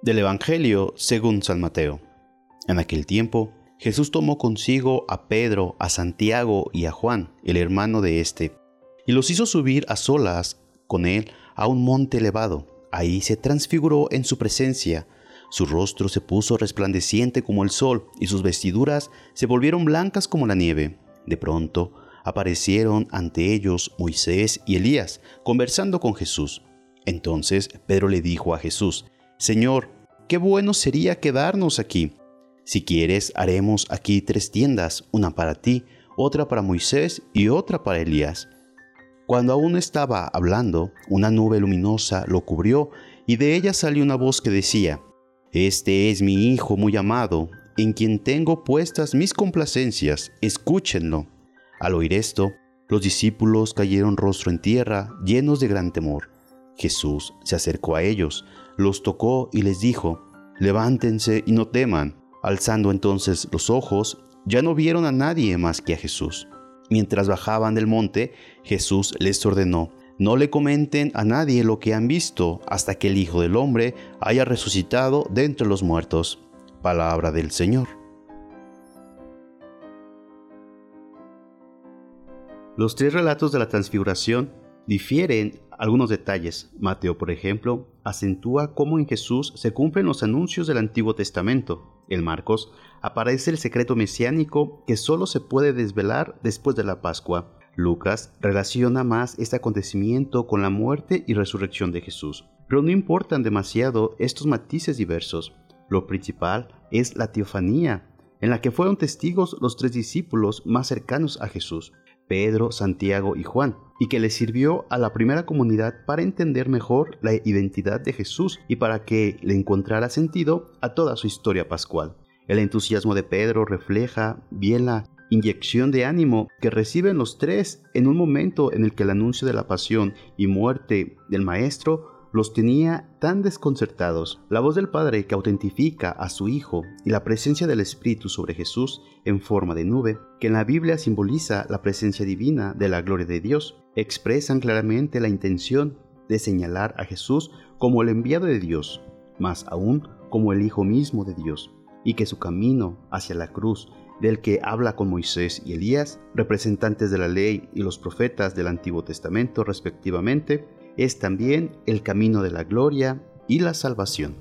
Del Evangelio según San Mateo. En aquel tiempo, Jesús tomó consigo a Pedro, a Santiago y a Juan, el hermano de éste, y los hizo subir a solas con él a un monte elevado. Ahí se transfiguró en su presencia. Su rostro se puso resplandeciente como el sol, y sus vestiduras se volvieron blancas como la nieve. De pronto aparecieron ante ellos Moisés y Elías, conversando con Jesús. Entonces Pedro le dijo a Jesús, Señor, qué bueno sería quedarnos aquí. Si quieres, haremos aquí tres tiendas, una para ti, otra para Moisés y otra para Elías. Cuando aún estaba hablando, una nube luminosa lo cubrió y de ella salió una voz que decía, Este es mi Hijo muy amado, en quien tengo puestas mis complacencias, escúchenlo. Al oír esto, los discípulos cayeron rostro en tierra, llenos de gran temor. Jesús se acercó a ellos, los tocó y les dijo, levántense y no teman. Alzando entonces los ojos, ya no vieron a nadie más que a Jesús. Mientras bajaban del monte, Jesús les ordenó, no le comenten a nadie lo que han visto hasta que el Hijo del Hombre haya resucitado de entre los muertos. Palabra del Señor. Los tres relatos de la transfiguración difieren algunos detalles. Mateo, por ejemplo, acentúa cómo en Jesús se cumplen los anuncios del Antiguo Testamento. En Marcos aparece el secreto mesiánico que solo se puede desvelar después de la Pascua. Lucas relaciona más este acontecimiento con la muerte y resurrección de Jesús. Pero no importan demasiado estos matices diversos. Lo principal es la teofanía, en la que fueron testigos los tres discípulos más cercanos a Jesús. Pedro, Santiago y Juan, y que le sirvió a la primera comunidad para entender mejor la identidad de Jesús y para que le encontrara sentido a toda su historia pascual. El entusiasmo de Pedro refleja bien la inyección de ánimo que reciben los tres en un momento en el que el anuncio de la pasión y muerte del Maestro los tenía tan desconcertados. La voz del Padre que autentifica a su Hijo y la presencia del Espíritu sobre Jesús en forma de nube, que en la Biblia simboliza la presencia divina de la gloria de Dios, expresan claramente la intención de señalar a Jesús como el enviado de Dios, más aún como el Hijo mismo de Dios, y que su camino hacia la cruz del que habla con Moisés y Elías, representantes de la ley y los profetas del Antiguo Testamento respectivamente, es también el camino de la gloria y la salvación.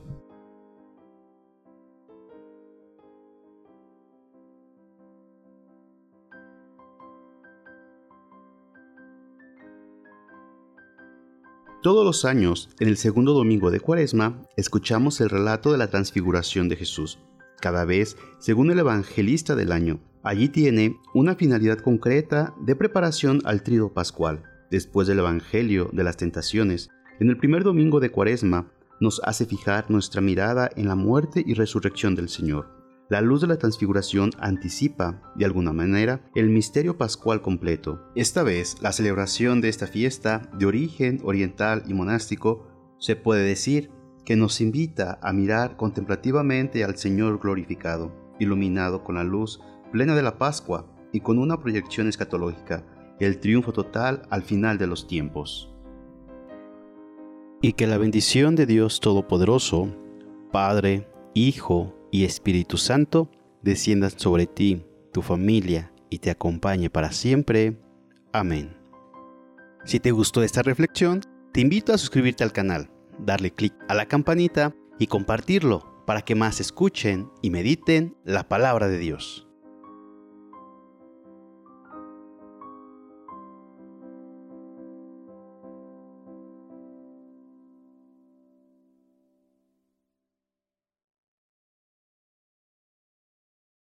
Todos los años, en el segundo domingo de Cuaresma, escuchamos el relato de la transfiguración de Jesús, cada vez según el evangelista del año. Allí tiene una finalidad concreta de preparación al trido pascual después del Evangelio de las Tentaciones, en el primer domingo de Cuaresma, nos hace fijar nuestra mirada en la muerte y resurrección del Señor. La luz de la transfiguración anticipa, de alguna manera, el misterio pascual completo. Esta vez, la celebración de esta fiesta, de origen oriental y monástico, se puede decir que nos invita a mirar contemplativamente al Señor glorificado, iluminado con la luz plena de la Pascua y con una proyección escatológica el triunfo total al final de los tiempos. Y que la bendición de Dios Todopoderoso, Padre, Hijo y Espíritu Santo, descienda sobre ti, tu familia y te acompañe para siempre. Amén. Si te gustó esta reflexión, te invito a suscribirte al canal, darle clic a la campanita y compartirlo para que más escuchen y mediten la palabra de Dios.